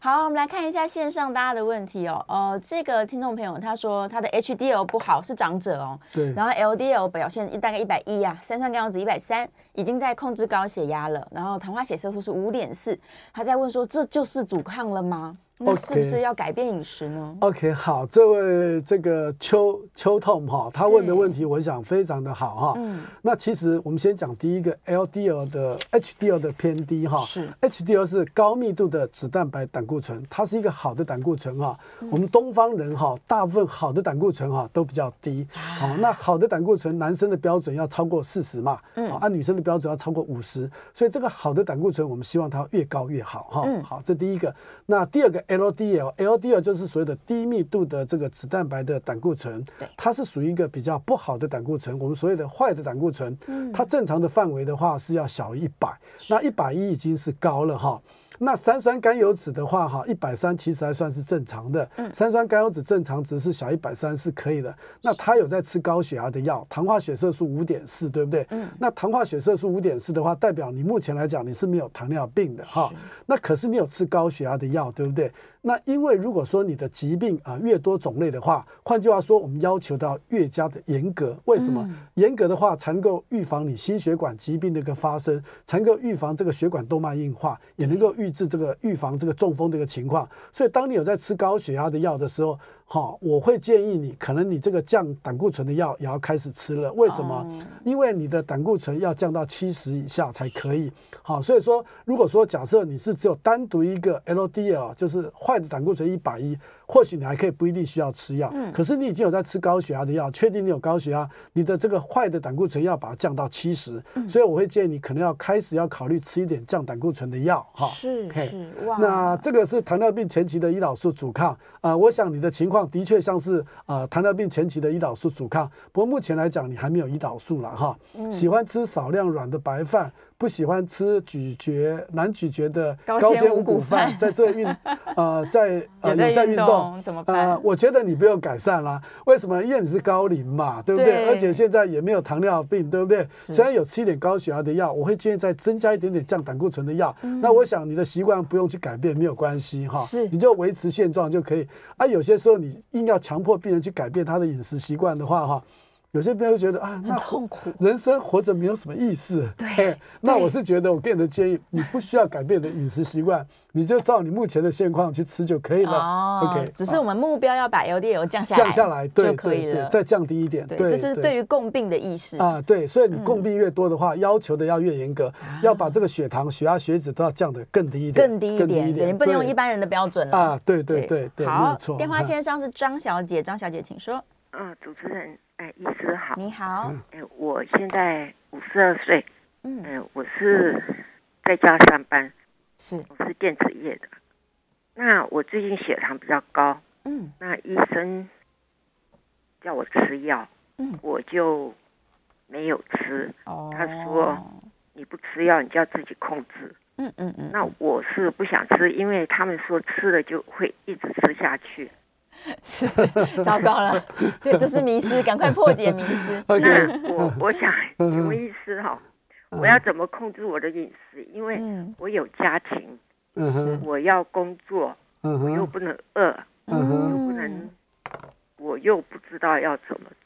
好，我们来看一下线上大家的问题哦。呃，这个听众朋友他说他的 HDL 不好，是长者哦。对。然后 LDL 表现大概一百一啊，三酸甘油酯一百三，已经在控制高血压了。然后糖化血色素是五点四，他在问说这就是阻抗了吗？那是不是要改变饮食呢？OK，好，这位这个秋秋痛哈，他问的问题，我想非常的好哈。嗯，那其实我们先讲第一个 LDL 的 HDL 的偏低哈，是 HDL 是高密度的脂蛋白胆固醇，它是一个好的胆固醇哈。我们东方人哈，大部分好的胆固醇哈都比较低。好，那好的胆固醇，男生的标准要超过四十嘛，嗯，啊，女生的标准要超过五十，所以这个好的胆固醇，我们希望它越高越好哈。嗯，好，这第一个。那第二个。LDL，LDL 就是所谓的低密度的这个脂蛋白的胆固醇，它是属于一个比较不好的胆固醇，我们所谓的坏的胆固醇，它正常的范围的话是要小于一百，那一百一已经是高了哈。那三酸甘油酯的话，哈，一百三其实还算是正常的。三酸甘油酯正常值是小一百三是可以的。那他有在吃高血压的药，糖化血色素五点四，对不对？嗯。那糖化血色素五点四的话，代表你目前来讲你是没有糖尿病的哈。那可是你有吃高血压的药，对不对？那因为如果说你的疾病啊越多种类的话，换句话说，我们要求到越加的严格。为什么？严格的话才能够预防你心血管疾病的一个发生，才能够预防这个血管动脉硬化，也能够预治这个预防这个中风的一个情况。所以，当你有在吃高血压的药的时候，好，我会建议你，可能你这个降胆固醇的药也要开始吃了。为什么？因为你的胆固醇要降到七十以下才可以。好，所以说，如果说假设你是只有单独一个 LDL，就是坏的胆固醇一百一。或许你还可以不一定需要吃药，嗯，可是你已经有在吃高血压的药，确定你有高血压，你的这个坏的胆固醇要把它降到七十，嗯，所以我会建议你可能要开始要考虑吃一点降胆固醇的药，哈，是是哇，那这个是糖尿病前期的胰岛素阻抗，啊、呃，我想你的情况的确像是呃糖尿病前期的胰岛素阻抗，不过目前来讲你还没有胰岛素了哈，嗯，喜欢吃少量软的白饭。不喜欢吃咀嚼难咀嚼的高纤五谷饭，在这运 呃在呃在运动怎么办？呃，我觉得你不用改善啦。为什么？因为你是高龄嘛，对不对？而且现在也没有糖尿病，对不对？虽然有吃一点高血压的药，我会建议再增加一点点降胆固醇的药。嗯、那我想你的习惯不用去改变，没有关系哈。是，你就维持现状就可以。啊，有些时候你硬要强迫病人去改变他的饮食习惯的话，哈。有些朋友觉得啊，那痛苦，人生活着没有什么意思。对，那我是觉得，我给你的建议，你不需要改变你的饮食习惯，你就照你目前的现况去吃就可以了。哦，OK，只是我们目标要把 LDL 降下来，降下来就可以了，再降低一点。对，这是对于共病的意识啊。对，所以你共病越多的话，要求的要越严格，要把这个血糖、血压、血脂都要降得更低一点，更低一点，对，你不能用一般人的标准了啊。对对对对，好。电话线上是张小姐，张小姐请说。嗯，主持人。哎，医师好，你好。哎，我现在五十二岁，嗯，哎，我是在家上班，是，我是电子业的。那我最近血糖比较高，嗯，那医生叫我吃药，嗯，我就没有吃。哦，他说你不吃药，你就要自己控制。嗯嗯嗯。那我是不想吃，因为他们说吃了就会一直吃下去。是，糟糕了，对，这是迷思，赶快破解迷思。那我我想，什么意思哈？我要怎么控制我的饮食？因为我有家庭，我要工作，我又不能饿，我又不能，我又不知道要怎么做。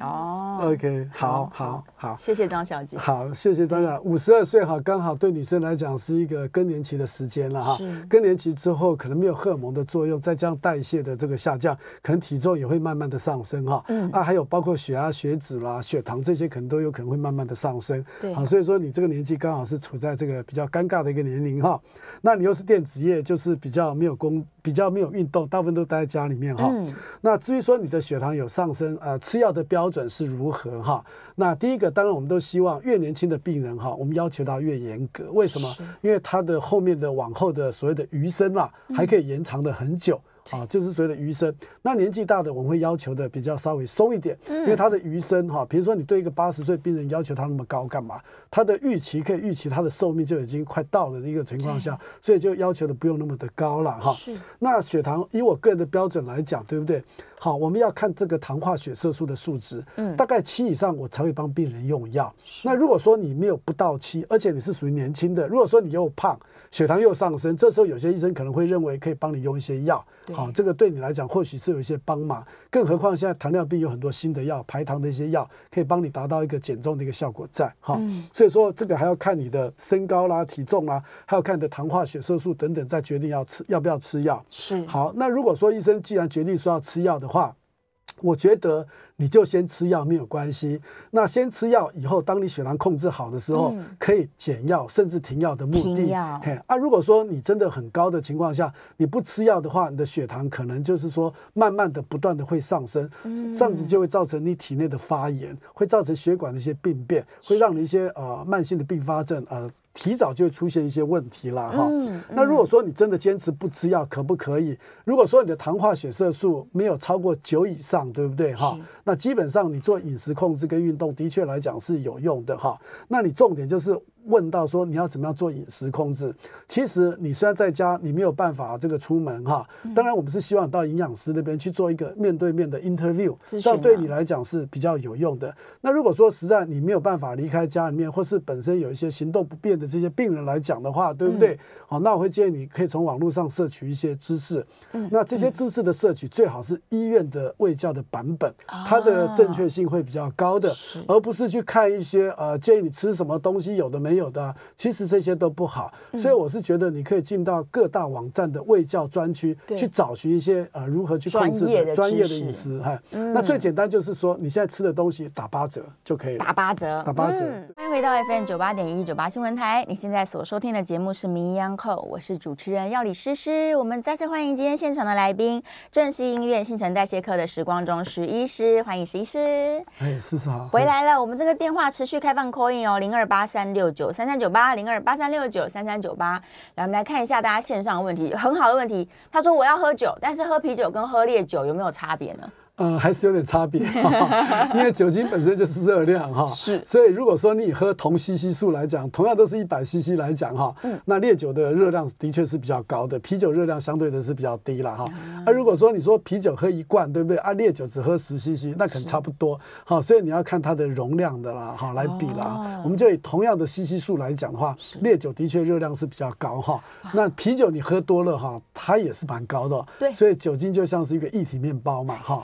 哦，OK，好，好，好，谢谢张小姐。好，谢谢张小姐。五十二岁哈，刚好对女生来讲是一个更年期的时间了哈。更年期之后，可能没有荷尔蒙的作用，再加上代谢的这个下降，可能体重也会慢慢的上升哈。嗯。啊，还有包括血压、血脂啦、血糖这些，可能都有可能会慢慢的上升。对。好，所以说你这个年纪刚好是处在这个比较尴尬的一个年龄哈。那你又是电子业，就是比较没有工，比较没有运动，大部分都待在家里面哈。嗯。那至于说你的血糖有上升，呃，吃药的标。标准是如何哈？那第一个，当然我们都希望越年轻的病人哈，我们要求他越严格。为什么？因为他的后面的往后的所谓的余生啊，还可以延长的很久。啊，就是所谓的余生。那年纪大的我们会要求的比较稍微松一点，因为他的余生哈，比如说你对一个八十岁病人要求他那么高干嘛？他的预期可以预期他的寿命就已经快到了的一个情况下，所以就要求的不用那么的高了哈。是。那血糖以我个人的标准来讲，对不对？好，我们要看这个糖化血色素的数值，嗯，大概七以上我才会帮病人用药。那如果说你没有不到七，而且你是属于年轻的，如果说你又胖，血糖又上升，这时候有些医生可能会认为可以帮你用一些药。好，这个对你来讲或许是有一些帮忙。更何况现在糖尿病有很多新的药，排糖的一些药，可以帮你达到一个减重的一个效果在。哈，所以说这个还要看你的身高啦、体重啦，还要看你的糖化血色素等等，再决定要吃要不要吃药。是。好，那如果说医生既然决定说要吃药的话，我觉得你就先吃药没有关系。那先吃药以后，当你血糖控制好的时候，嗯、可以减药甚至停药的目的。嘿，啊，如果说你真的很高的情况下，你不吃药的话，你的血糖可能就是说慢慢的、不断的会上升，甚至就会造成你体内的发炎，会造成血管的一些病变，会让你一些呃慢性的并发症呃。提早就会出现一些问题了哈。那如果说你真的坚持不吃药，可不可以？如果说你的糖化血色素没有超过九以上，对不对哈？那基本上你做饮食控制跟运动的确来讲是有用的哈。那你重点就是。问到说你要怎么样做饮食控制？其实你虽然在家，你没有办法这个出门哈。当然，我们是希望到营养师那边去做一个面对面的 interview，这样对你来讲是比较有用的。那如果说实在你没有办法离开家里面，或是本身有一些行动不便的这些病人来讲的话，对不对？好，那我会建议你可以从网络上摄取一些知识。那这些知识的摄取最好是医院的卫教的版本，它的正确性会比较高的，而不是去看一些呃建议你吃什么东西有的没。有的，其实这些都不好，所以我是觉得你可以进到各大网站的卫教专区去找寻一些呃如何去控制的专业的饮食哈。那最简单就是说你现在吃的东西打八折就可以了，打八折，打八折。欢迎回到 FM 九八点一九八新闻台，你现在所收听的节目是《名医央叩》，我是主持人药理诗诗。我们再次欢迎今天现场的来宾，正熙医院新陈代谢科的时光中石医师，欢迎石医师。哎，诗诗好，回来了。我们这个电话持续开放 call in 哦，零二八三六九。三三九八零二八三六九三三九八，来，我们来看一下大家线上的问题，很好的问题。他说：“我要喝酒，但是喝啤酒跟喝烈酒有没有差别呢？”嗯，还是有点差别，因为酒精本身就是热量哈，是，所以如果说你喝同 CC 数来讲，同样都是一百 CC 来讲哈，嗯，那烈酒的热量的确是比较高的，啤酒热量相对的是比较低了哈。那如果说你说啤酒喝一罐，对不对？啊，烈酒只喝十 CC，那可能差不多，好，所以你要看它的容量的啦，好来比啦。我们就以同样的 CC 数来讲的话，烈酒的确热量是比较高哈，那啤酒你喝多了哈，它也是蛮高的，对，所以酒精就像是一个液体面包嘛，哈。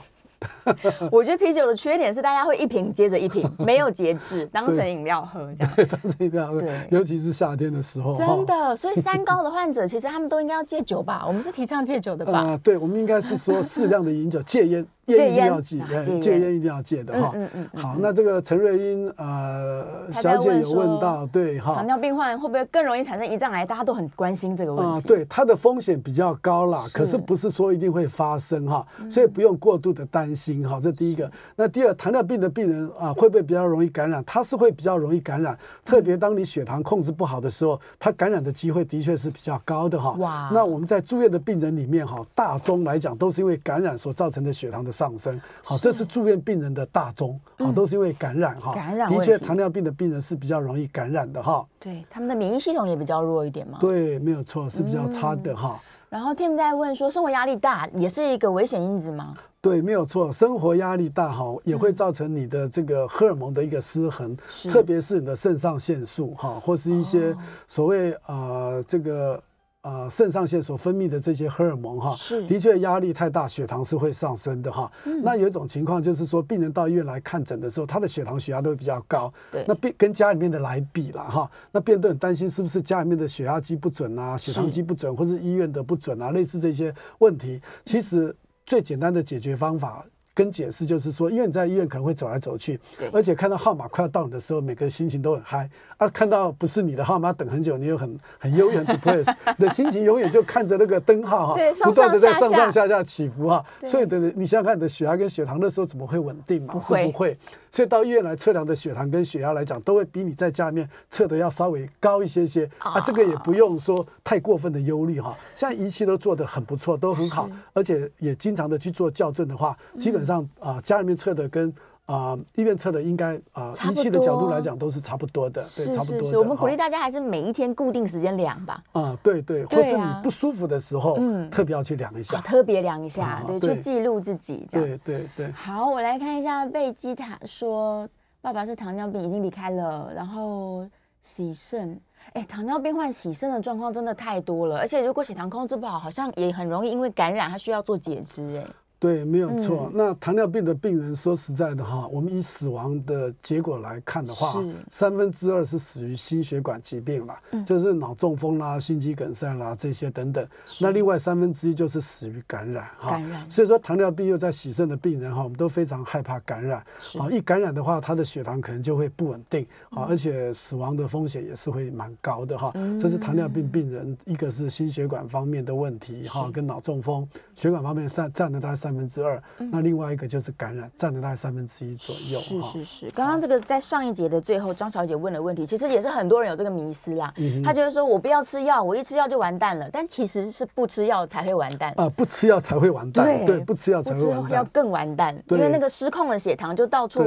我觉得啤酒的缺点是，大家会一瓶接着一瓶，没有节制，当成饮料喝这样。对，当成饮料喝。对，尤其是夏天的时候。真的，所以三高的患者其实他们都应该要戒酒吧？我们是提倡戒酒的吧？啊，对，我们应该是说适量的饮酒，戒烟。烟一定要戒，戒烟一定要戒的哈。嗯嗯嗯。好，那这个陈瑞英呃小姐有问到，对哈，糖尿病患会不会更容易产生胰脏癌？大家都很关心这个问题。啊，对，它的风险比较高啦，可是不是说一定会发生哈，所以不用过度的担心哈。这第一个。那第二，糖尿病的病人啊，会不会比较容易感染？他是会比较容易感染，特别当你血糖控制不好的时候，他感染的机会的确是比较高的哈。哇。那我们在住院的病人里面哈，大宗来讲都是因为感染所造成的血糖的。上升，好，这是住院病人的大宗，好，都是因为感染哈。感染的确，糖尿病的病人是比较容易感染的哈。对，他们的免疫系统也比较弱一点嘛。对，没有错，是比较差的哈。然后 Tim 在问说，生活压力大也是一个危险因子吗？对，没有错，生活压力大哈，也会造成你的这个荷尔蒙的一个失衡，特别是你的肾上腺素哈，或是一些所谓呃这个。呃，肾上腺所分泌的这些荷尔蒙哈，是的确压力太大，血糖是会上升的哈。嗯、那有一种情况就是说，病人到医院来看诊的时候，他的血糖、血压都会比较高。对，那病跟家里面的来比了哈，那病人都很担心是不是家里面的血压机不准啊，血糖机不准，或是医院的不准啊，类似这些问题。其实最简单的解决方法。跟解释，就是说，因为你在医院可能会走来走去，对，而且看到号码快要到你的时候，每个人心情都很嗨啊。看到不是你的号码，等很久，你又很很忧郁、很 depressed，你的心情永远就看着那个灯号哈，不断的在上上下下起伏哈。所以的，你想想看，你的血压跟血糖那时候怎么会稳定嘛？是不会。所以到医院来测量的血糖跟血压来讲，都会比你在家里面测的要稍微高一些些啊。这个也不用说太过分的忧虑哈。现在仪器都做的很不错，都很好，而且也经常的去做校正的话，基本上啊、呃，家里面测的跟啊、呃、医院测的应该啊仪器的角度来讲都是差不多的，对，差不多的。是是是，我们鼓励大家还是每一天固定时间量吧。啊，对对，或是你不舒服的时候，嗯，特别要去量一下，特别量一下，对，去记录自己这样。对对对。好，我来看一下贝基塔说，爸爸是糖尿病，已经离开了，然后洗肾。哎，糖尿病患洗肾的状况真的太多了，而且如果血糖控制不好，好像也很容易因为感染，他需要做截肢。哎。对，没有错。嗯、那糖尿病的病人，说实在的哈，我们以死亡的结果来看的话，三分之二是死于心血管疾病啦，嗯、就是脑中风啦、心肌梗塞啦这些等等。那另外三分之一就是死于感染哈。感染。所以说糖尿病又在洗肾的病人哈，我们都非常害怕感染。啊，一感染的话，他的血糖可能就会不稳定啊，而且死亡的风险也是会蛮高的哈。嗯、这是糖尿病病人，一个是心血管方面的问题哈，跟脑中风血管方面占占了大概三。三分之二，那另外一个就是感染，占了大概三分之一左右。是是是，刚刚这个在上一节的最后，张小姐问的问题，其实也是很多人有这个迷思啦。她觉得说我不要吃药，我一吃药就完蛋了，但其实是不吃药才会完蛋啊，不吃药才会完蛋。对，不吃药才会完蛋，要更完蛋，因为那个失控的血糖就到处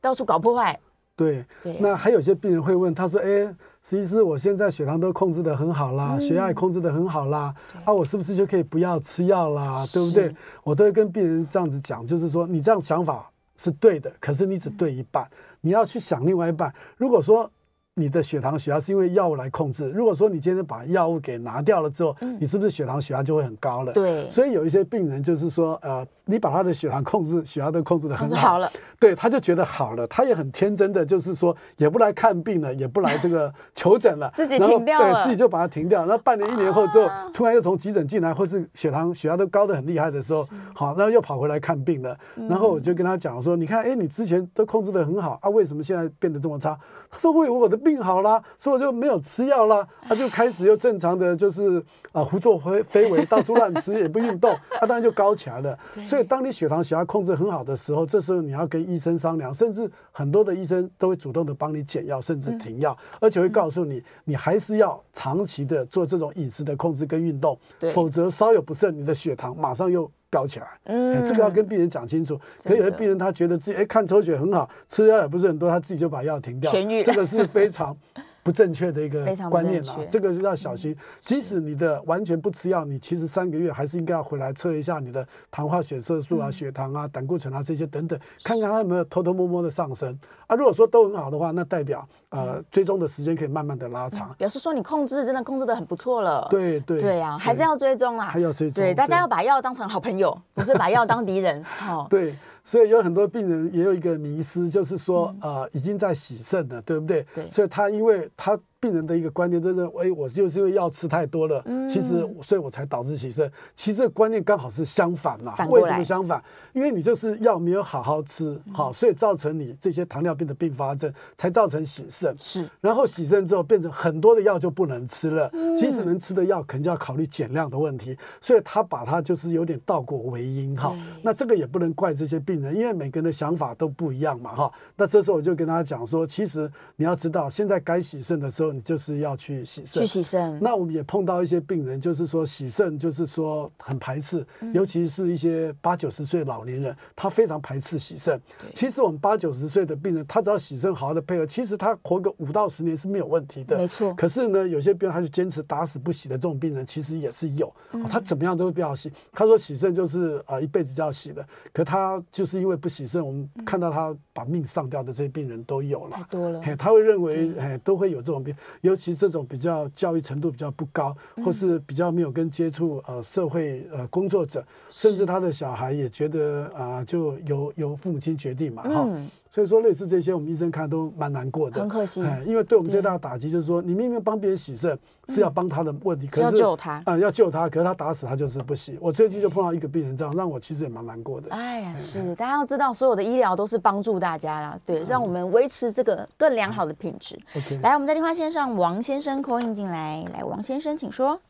到处搞破坏。对对，那还有些病人会问，他说：“哎。”其实我现在血糖都控制的很好啦，血压也控制的很好啦，啊，我是不是就可以不要吃药啦？对不对？我都会跟病人这样子讲，就是说你这样想法是对的，可是你只对一半，你要去想另外一半。如果说你的血糖、血压是因为药物来控制，如果说你今天把药物给拿掉了之后，你是不是血糖、血压就会很高了？对。所以有一些病人就是说，呃。你把他的血糖控制，血压都控制的很好，好了，对，他就觉得好了，他也很天真的，就是说也不来看病了，也不来这个求诊了，自己停掉了，对，自己就把它停掉。那半年一年后之后，突然又从急诊进来，或是血糖血压都高得很厉害的时候，好，然后又跑回来看病了。然后我就跟他讲说，你看，哎，你之前都控制的很好啊，为什么现在变得这么差？他说，我以为我的病好了，所以我就没有吃药了，他就开始又正常的就是啊胡作非非为，到处乱吃，也不运动，他当然就高起来了。所以，当你血糖、血压控制很好的时候，这时候你要跟医生商量，甚至很多的医生都会主动的帮你减药，甚至停药，嗯、而且会告诉你，你还是要长期的做这种饮食的控制跟运动，否则稍有不慎，你的血糖马上又飙起来。嗯，这个要跟病人讲清楚。可有的病人他觉得自己哎看抽血很好，吃药也不是很多，他自己就把药停掉，痊愈，这个是非常。不正确的一个观念啊，这个是要小心。即使你的完全不吃药，你其实三个月还是应该要回来测一下你的糖化血色素啊、血糖啊、胆固醇啊这些等等，看看它有没有偷偷摸摸的上升啊。如果说都很好的话，那代表呃追踪的时间可以慢慢的拉长，表示说你控制真的控制的很不错了。对对对呀，还是要追踪啦，还要追踪。对，大家要把药当成好朋友，不是把药当敌人。好，对。所以有很多病人也有一个迷思，就是说，呃，已经在洗肾了，对不对？对。所以他因为他。病人的一个观念就是，哎，我就是因为药吃太多了，嗯、其实所以我才导致洗肾。其实这个观念刚好是相反嘛。反。为什么相反？因为你就是药没有好好吃，好、嗯，所以造成你这些糖尿病的并发症，才造成洗肾。是。然后洗肾之后，变成很多的药就不能吃了，嗯、即使能吃的药，可能就要考虑减量的问题。所以他把它就是有点倒果为因哈。对那这个也不能怪这些病人，因为每个人的想法都不一样嘛哈。那这时候我就跟大家讲说，其实你要知道，现在该洗肾的时候。你就是要去洗肾，去洗肾。那我们也碰到一些病人，就是说洗肾，就是说很排斥，嗯、尤其是一些八九十岁老年人，他非常排斥洗肾。其实我们八九十岁的病人，他只要洗肾好好的配合，其实他活个五到十年是没有问题的。没错。可是呢，有些病人他就坚持打死不洗的这种病人，其实也是有。嗯、他怎么样都不要洗。他说洗肾就是啊、呃、一辈子就要洗的。可他就是因为不洗肾，我们看到他把命上掉的这些病人都有了。太多了。嘿，他会认为哎都会有这种病。尤其这种比较教育程度比较不高，或是比较没有跟接触呃社会呃工作者，甚至他的小孩也觉得啊、呃，就由由父母亲决定嘛哈。所以说类似这些，我们医生看都蛮难过的。很可惜，哎因为对我们最大的打击就是说，你明明帮别人洗肾是要帮他的问题，可是要救他啊，要救他，可是他打死他就是不洗。我最近就碰到一个病人这样，让我其实也蛮难过的。哎呀，是，大家要知道，所有的医疗都是帮助大家啦，对，让我们维持这个更良好的品质。OK，来，我们在电话线上，王先生 call in 进来，来，王先生，请说。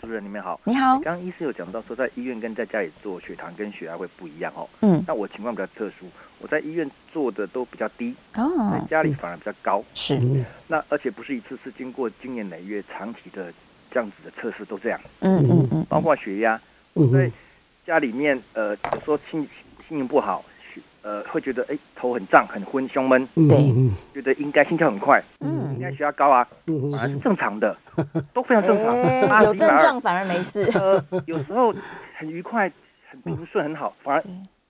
主持人，你们好。你好。刚刚医师有讲到说，在医院跟在家里做血糖跟血压会不一样哦。嗯。那我情况比较特殊，我在医院做的都比较低，哦，在家里反而比较高。是。那而且不是一次，是经过经年累月长期的这样子的测试都这样。嗯嗯嗯。包括血压，我在家里面呃，有时候心心情不好。呃，会觉得哎，头很胀、很昏、胸闷，对，觉得应该心跳很快，嗯，应该血压高啊，反而是正常的，都非常正常。有症状反而没事。呃，有时候很愉快、很平顺、很好，反而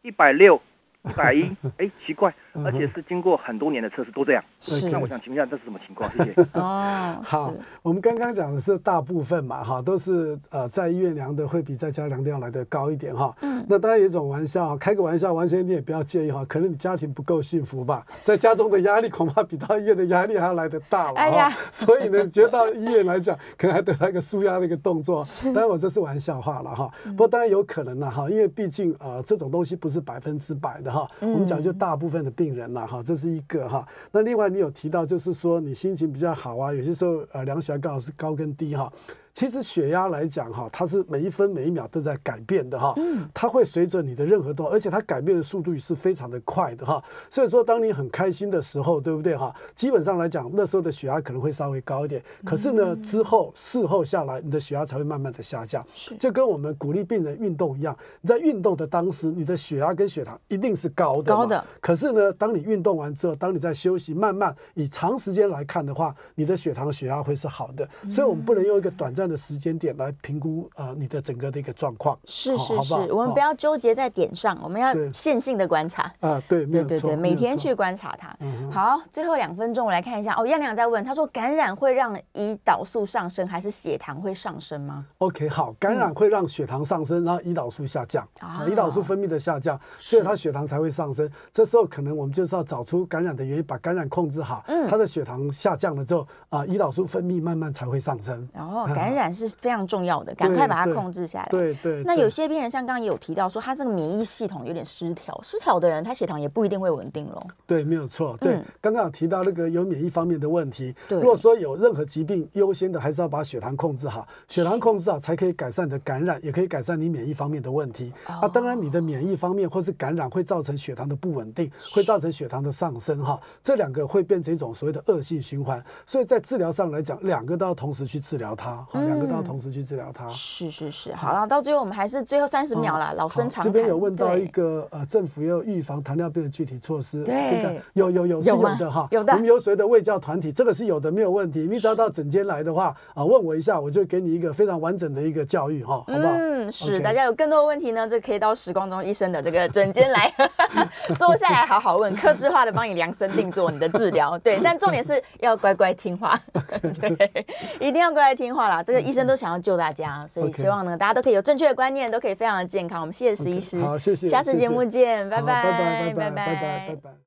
一百六。一百一，哎，奇怪，而且是经过很多年的测试都这样。是，那我想请问一下，这是什么情况？谢谢。哦，好，我们刚刚讲的是大部分嘛，哈，都是呃在医院量的会比在家量的要来的高一点哈。嗯。那当然有一种玩笑，开个玩笑，完全你也不要介意哈。可能你家庭不够幸福吧，在家中的压力恐怕比到医院的压力还要来得大了。哎呀。所以呢，觉得到医院来讲，可能还得到一个舒压的一个动作。是。当然我这是玩笑话了哈。不过当然有可能了哈，因为毕竟呃这种东西不是百分之百的哈。我们讲就。大部分的病人了哈，这是一个哈。那另外你有提到，就是说你心情比较好啊，有些时候呃量血压刚好是高跟低哈。其实血压来讲哈，它是每一分每一秒都在改变的哈，它会随着你的任何动，而且它改变的速度是非常的快的哈。所以说，当你很开心的时候，对不对哈？基本上来讲，那时候的血压可能会稍微高一点，可是呢，之后事后下来，你的血压才会慢慢的下降。就跟我们鼓励病人运动一样，你在运动的当时，你的血压跟血糖一定是高的。高的。可是呢，当你运动完之后，当你在休息，慢慢以长时间来看的话，你的血糖、血压会是好的。所以我们不能用一个短暂的时间点来评估呃你的整个的一个状况，是是是，我们不要纠结在点上，我们要线性的观察。啊，对对对对，每天去观察它。好，最后两分钟我来看一下哦，亮亮在问，他说感染会让胰岛素上升，还是血糖会上升吗？OK，好，感染会让血糖上升，然后胰岛素下降，胰岛素分泌的下降，所以它血糖才会上升。这时候可能我们就是要找出感染的原因，把感染控制好，嗯。它的血糖下降了之后啊，胰岛素分泌慢慢才会上升。哦，感染是。非常重要的，赶快把它控制下来。对对。那有些病人像刚刚也有提到说，他这个免疫系统有点失调，失调的人他血糖也不一定会稳定喽。对，没有错。对，刚刚有提到那个有免疫方面的问题。对。如果说有任何疾病，优先的还是要把血糖控制好，血糖控制好才可以改善你的感染，也可以改善你免疫方面的问题。啊，当然你的免疫方面或是感染会造成血糖的不稳定，会造成血糖的上升哈，这两个会变成一种所谓的恶性循环。所以在治疗上来讲，两个都要同时去治疗它，好，两个都要同时去治疗它。是是是，好了，到最后我们还是最后三十秒了，老生常谈。这边有问到一个呃，政府也有预防糖尿病的具体措施，对，有有有是有的哈，有的。我们有所谓的卫教团体，这个是有的，没有问题。你只要到诊间来的话啊，问我一下，我就给你一个非常完整的一个教育哈，好不好？嗯，是。大家有更多的问题呢，这可以到时光中医生的这个诊间来 坐下来好好问，克制化的帮你量身定做你的治疗。对，但重点是要乖乖听话，对，一定要乖乖听话啦。这个医生都想要救大家。所以希望呢，大家都可以有正确的观念，都可以非常的健康。我们谢谢石医师，好，谢谢，下次节目见，拜拜，拜拜，拜拜，拜拜，拜拜。